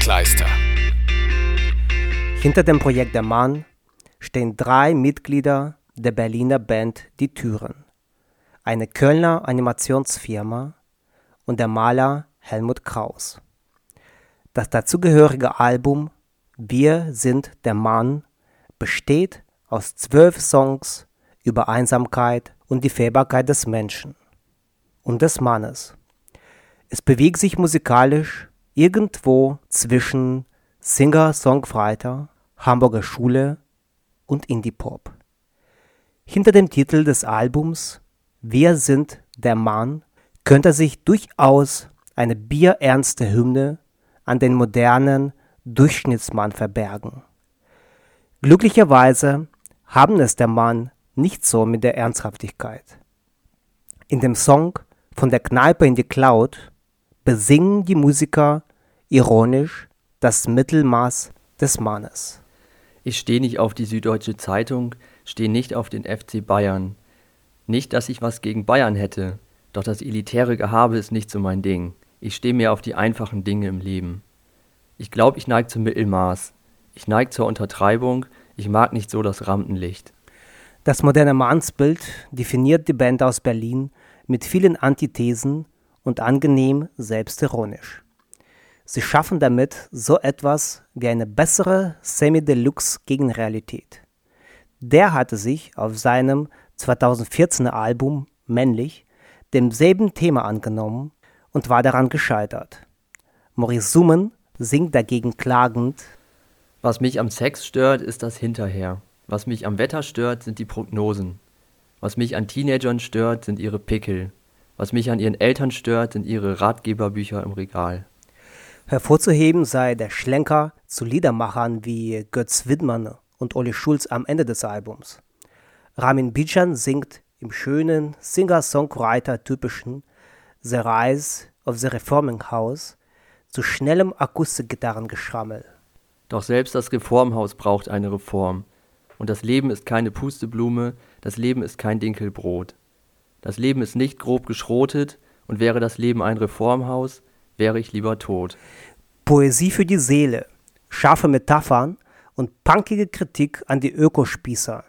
Kleister. Hinter dem Projekt Der Mann stehen drei Mitglieder der Berliner Band Die Türen, eine Kölner Animationsfirma und der Maler Helmut Kraus. Das dazugehörige Album Wir sind der Mann besteht aus zwölf Songs über Einsamkeit und die Fehlbarkeit des Menschen und des Mannes. Es bewegt sich musikalisch irgendwo zwischen Singer-Songwriter, Hamburger Schule und Indie-Pop. Hinter dem Titel des Albums Wir sind der Mann könnte sich durchaus eine bierernste Hymne an den modernen Durchschnittsmann verbergen. Glücklicherweise haben es der Mann nicht so mit der Ernsthaftigkeit. In dem Song Von der Kneipe in die Cloud besingen die Musiker ironisch das Mittelmaß des Mannes. Ich stehe nicht auf die Süddeutsche Zeitung, stehe nicht auf den FC Bayern. Nicht, dass ich was gegen Bayern hätte, doch das elitäre Gehabe ist nicht so mein Ding. Ich stehe mehr auf die einfachen Dinge im Leben. Ich glaube, ich neige zum Mittelmaß. Ich neige zur Untertreibung. Ich mag nicht so das Rampenlicht. Das moderne Mannsbild definiert die Band aus Berlin mit vielen Antithesen und angenehm selbstironisch. Sie schaffen damit so etwas wie eine bessere Semi-Deluxe Gegenrealität. Der hatte sich auf seinem 2014er Album Männlich demselben Thema angenommen und war daran gescheitert. Maurice Summen singt dagegen klagend Was mich am Sex stört, ist das Hinterher. Was mich am Wetter stört, sind die Prognosen. Was mich an Teenagern stört, sind ihre Pickel. Was mich an ihren Eltern stört, sind ihre Ratgeberbücher im Regal. Hervorzuheben sei der Schlenker zu Liedermachern wie Götz Widmann und Olli Schulz am Ende des Albums. Ramin Bijan singt im schönen Singer-Songwriter-typischen The Rise of the Reforming House zu schnellem Akustikgitarrengeschrammel. Doch selbst das Reformhaus braucht eine Reform. Und das Leben ist keine Pusteblume, das Leben ist kein Dinkelbrot. Das Leben ist nicht grob geschrotet, und wäre das Leben ein Reformhaus, wäre ich lieber tot. Poesie für die Seele, scharfe Metaphern und punkige Kritik an die Ökospießer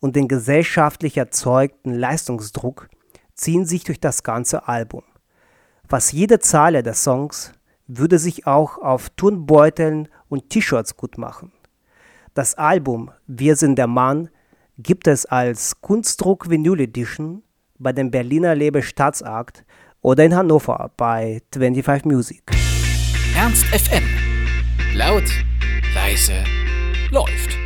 und den gesellschaftlich erzeugten Leistungsdruck ziehen sich durch das ganze Album. Fast jede Zeile der Songs würde sich auch auf Turnbeuteln und T-Shirts gut machen. Das Album Wir sind der Mann gibt es als Kunstdruck Vinyl Edition bei dem Berliner Lebe Staatsakt oder in Hannover bei 25 Music. Ernst FM. Laut, leise, läuft.